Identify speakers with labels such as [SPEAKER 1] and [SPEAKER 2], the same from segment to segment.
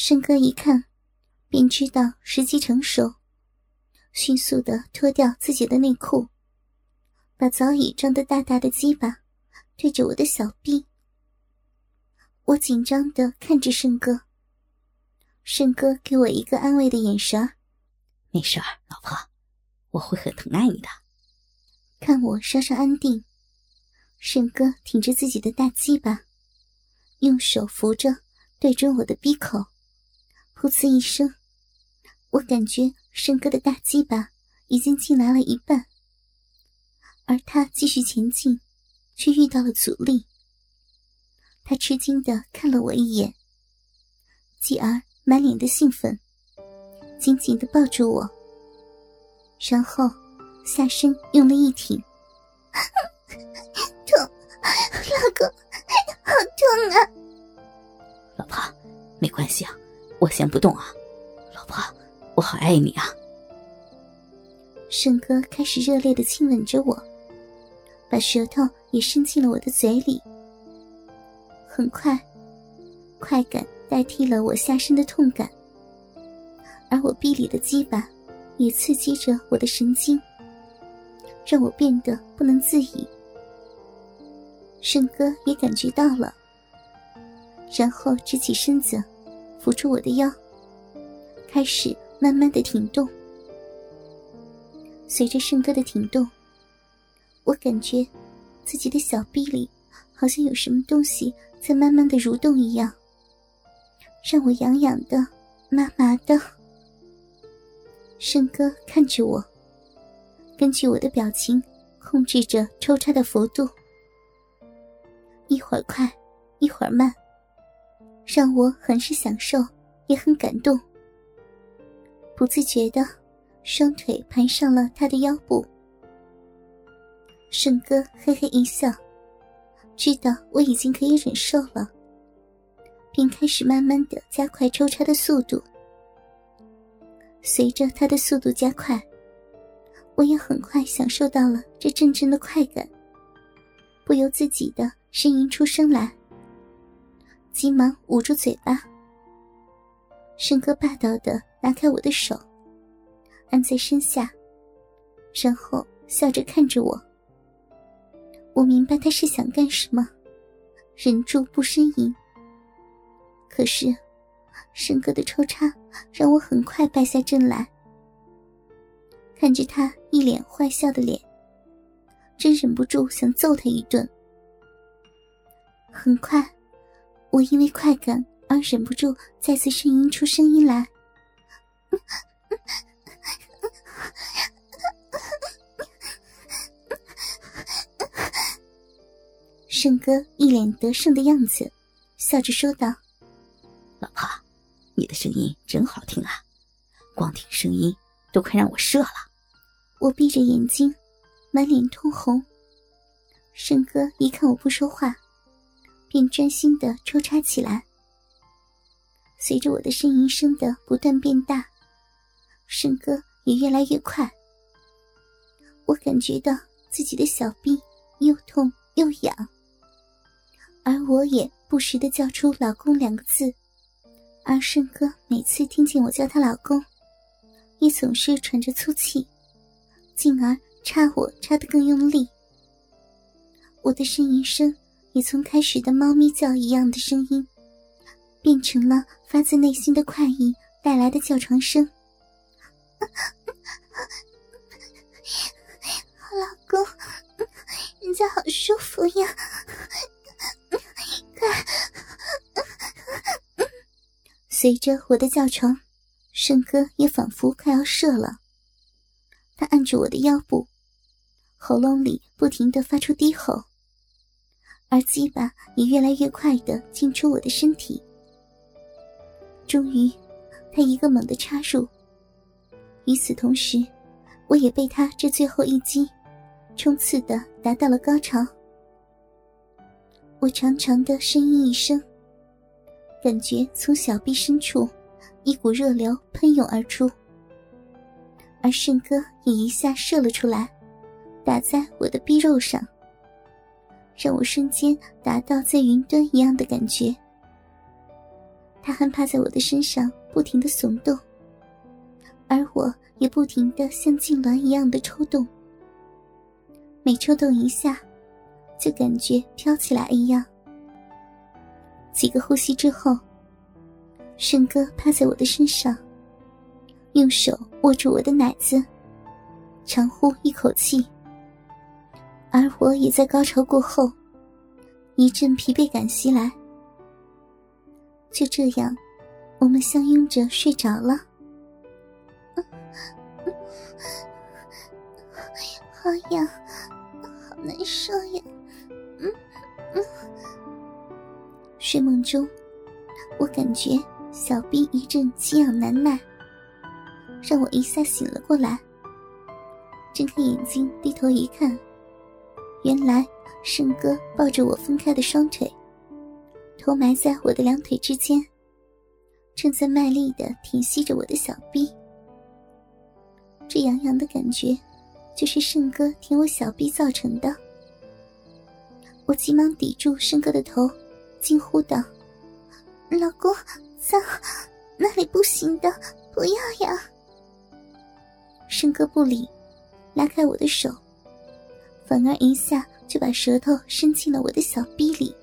[SPEAKER 1] 申哥一看，便知道时机成熟，迅速的脱掉自己的内裤，把早已张得大大的鸡巴对着我的小臂。我紧张的看着申哥，申哥给我一个安慰的眼神
[SPEAKER 2] 没事儿，老婆，我会很疼爱你的。”
[SPEAKER 1] 看我稍稍安定，申哥挺着自己的大鸡巴，用手扶着，对准我的鼻口，噗呲一声，我感觉申哥的大鸡巴已经进来了一半，而他继续前进，却遇到了阻力。他吃惊的看了我一眼，继而满脸的兴奋，紧紧的抱住我，然后。下身用力一挺，痛，老公，好痛啊！
[SPEAKER 2] 老婆，没关系啊，我先不动啊。老婆，我好爱你啊。
[SPEAKER 1] 盛哥开始热烈的亲吻着我，把舌头也伸进了我的嘴里。很快，快感代替了我下身的痛感，而我臂里的鸡巴也刺激着我的神经。让我变得不能自已。胜哥也感觉到了，然后直起身子，扶住我的腰，开始慢慢的挺动。随着圣哥的挺动，我感觉自己的小臂里好像有什么东西在慢慢的蠕动一样，让我痒痒的、麻麻的。圣哥看着我。根据我的表情，控制着抽插的幅度，一会儿快，一会儿慢，让我很是享受，也很感动。不自觉的，双腿盘上了他的腰部。胜哥嘿嘿一笑，知道我已经可以忍受了，便开始慢慢的加快抽插的速度。随着他的速度加快。我也很快享受到了这阵阵的快感，不由自己的呻吟出声来，急忙捂住嘴巴。申哥霸道的拿开我的手，按在身下，然后笑着看着我。我明白他是想干什么，忍住不呻吟。可是，申哥的抽插让我很快败下阵来。看着他一脸坏笑的脸，真忍不住想揍他一顿。很快，我因为快感而忍不住再次呻吟出声音来。胜哥一脸得胜的样子，笑着说道：“
[SPEAKER 2] 老婆，你的声音真好听啊，光听声音都快让我射了。”
[SPEAKER 1] 我闭着眼睛，满脸通红。胜哥一看我不说话，便专心的抽插起来。随着我的呻吟声的不断变大，胜哥也越来越快。我感觉到自己的小臂又痛又痒，而我也不时的叫出“老公”两个字。而胜哥每次听见我叫他老公，也总是喘着粗气。进而插我插得更用力，我的呻吟声也从开始的猫咪叫一样的声音，变成了发自内心的快意带来的叫床声。老公，人家好舒服呀！随着我的叫床，胜哥也仿佛快要射了。他按住我的腰部，喉咙里不停的发出低吼，而鸡巴也越来越快的进出我的身体。终于，他一个猛的插入。与此同时，我也被他这最后一击冲刺的达到了高潮。我长长的呻吟一声，感觉从小臂深处一股热流喷涌而出。而圣哥也一下射了出来，打在我的臂肉上，让我瞬间达到在云端一样的感觉。他还趴在我的身上，不停的耸动，而我也不停的像痉挛一样的抽动。每抽动一下，就感觉飘起来一样。几个呼吸之后，胜哥趴在我的身上，用手握住我的奶子，长呼一口气。而我也在高潮过后，一阵疲惫感袭来。就这样，我们相拥着睡着了。好痒，好难受呀！嗯嗯。睡梦中，我感觉小臂一阵奇痒难耐，让我一下醒了过来。睁开眼睛，低头一看，原来胜哥抱着我分开的双腿。头埋在我的两腿之间，正在卖力的舔吸着我的小臂。这痒痒的感觉，就是胜哥舔我小臂造成的。我急忙抵住胜哥的头，惊呼道：“老公，脏，那里不行的，不要呀！”胜哥不理，拉开我的手，反而一下就把舌头伸进了我的小臂里。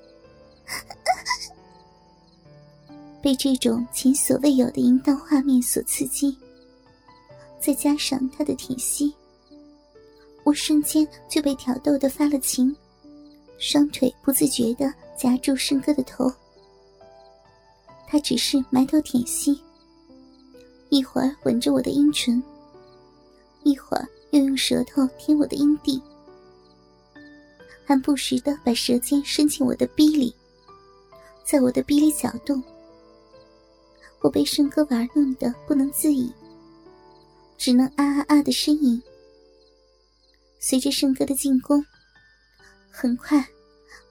[SPEAKER 1] 被这种前所未有的淫荡画面所刺激，再加上他的舔息，我瞬间就被挑逗的发了情，双腿不自觉的夹住胜哥的头。他只是埋头舔吸，一会儿吻着我的阴唇，一会儿又用舌头舔我的阴蒂，还不时的把舌尖伸进我的逼里，在我的逼里搅动。我被胜哥玩弄的不能自已，只能啊啊啊的呻吟。随着圣哥的进攻，很快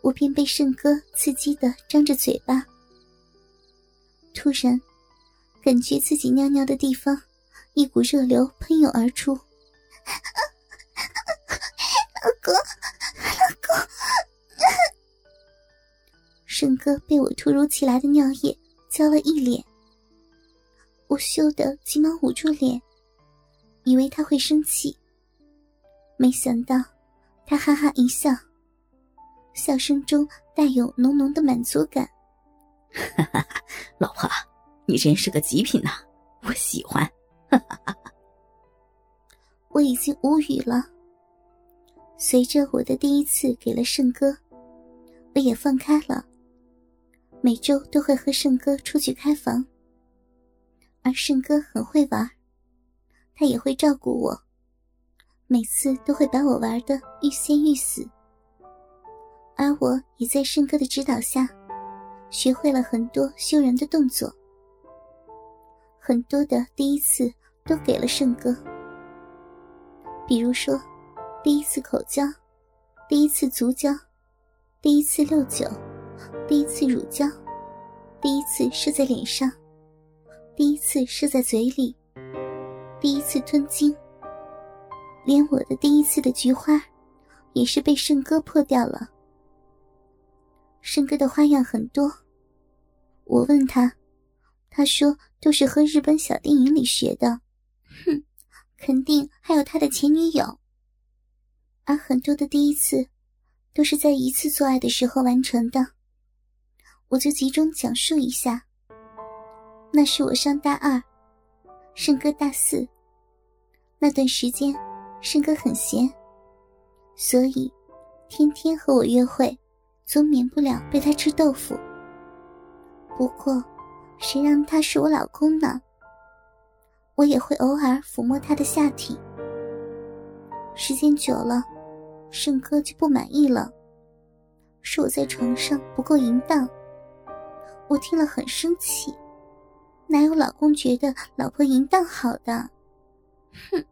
[SPEAKER 1] 我便被圣哥刺激的张着嘴巴。突然，感觉自己尿尿的地方，一股热流喷涌而出。老公，胜哥被我突如其来的尿液浇了一脸。我羞得急忙捂住脸，以为他会生气。没想到，他哈哈一笑，笑声中带有浓浓的满足感。
[SPEAKER 2] 哈哈哈，老婆，你真是个极品呐，我喜欢。哈哈哈，
[SPEAKER 1] 我已经无语了。随着我的第一次给了胜哥，我也放开了，每周都会和胜哥出去开房。而胜哥很会玩，他也会照顾我，每次都会把我玩的欲仙欲死。而我也在胜哥的指导下，学会了很多羞人的动作，很多的第一次都给了圣哥。比如说，第一次口交，第一次足交，第一次六九，第一次乳交，第一次射在脸上。第一次射在嘴里，第一次吞精，连我的第一次的菊花，也是被胜哥破掉了。胜哥的花样很多，我问他，他说都是和日本小电影里学的，哼，肯定还有他的前女友。而很多的第一次，都是在一次做爱的时候完成的，我就集中讲述一下。那是我上大二，胜哥大四。那段时间，胜哥很闲，所以天天和我约会，总免不了被他吃豆腐。不过，谁让他是我老公呢？我也会偶尔抚摸他的下体。时间久了，胜哥就不满意了，说我在床上不够淫荡。我听了很生气。哪有老公觉得老婆淫荡好的？哼！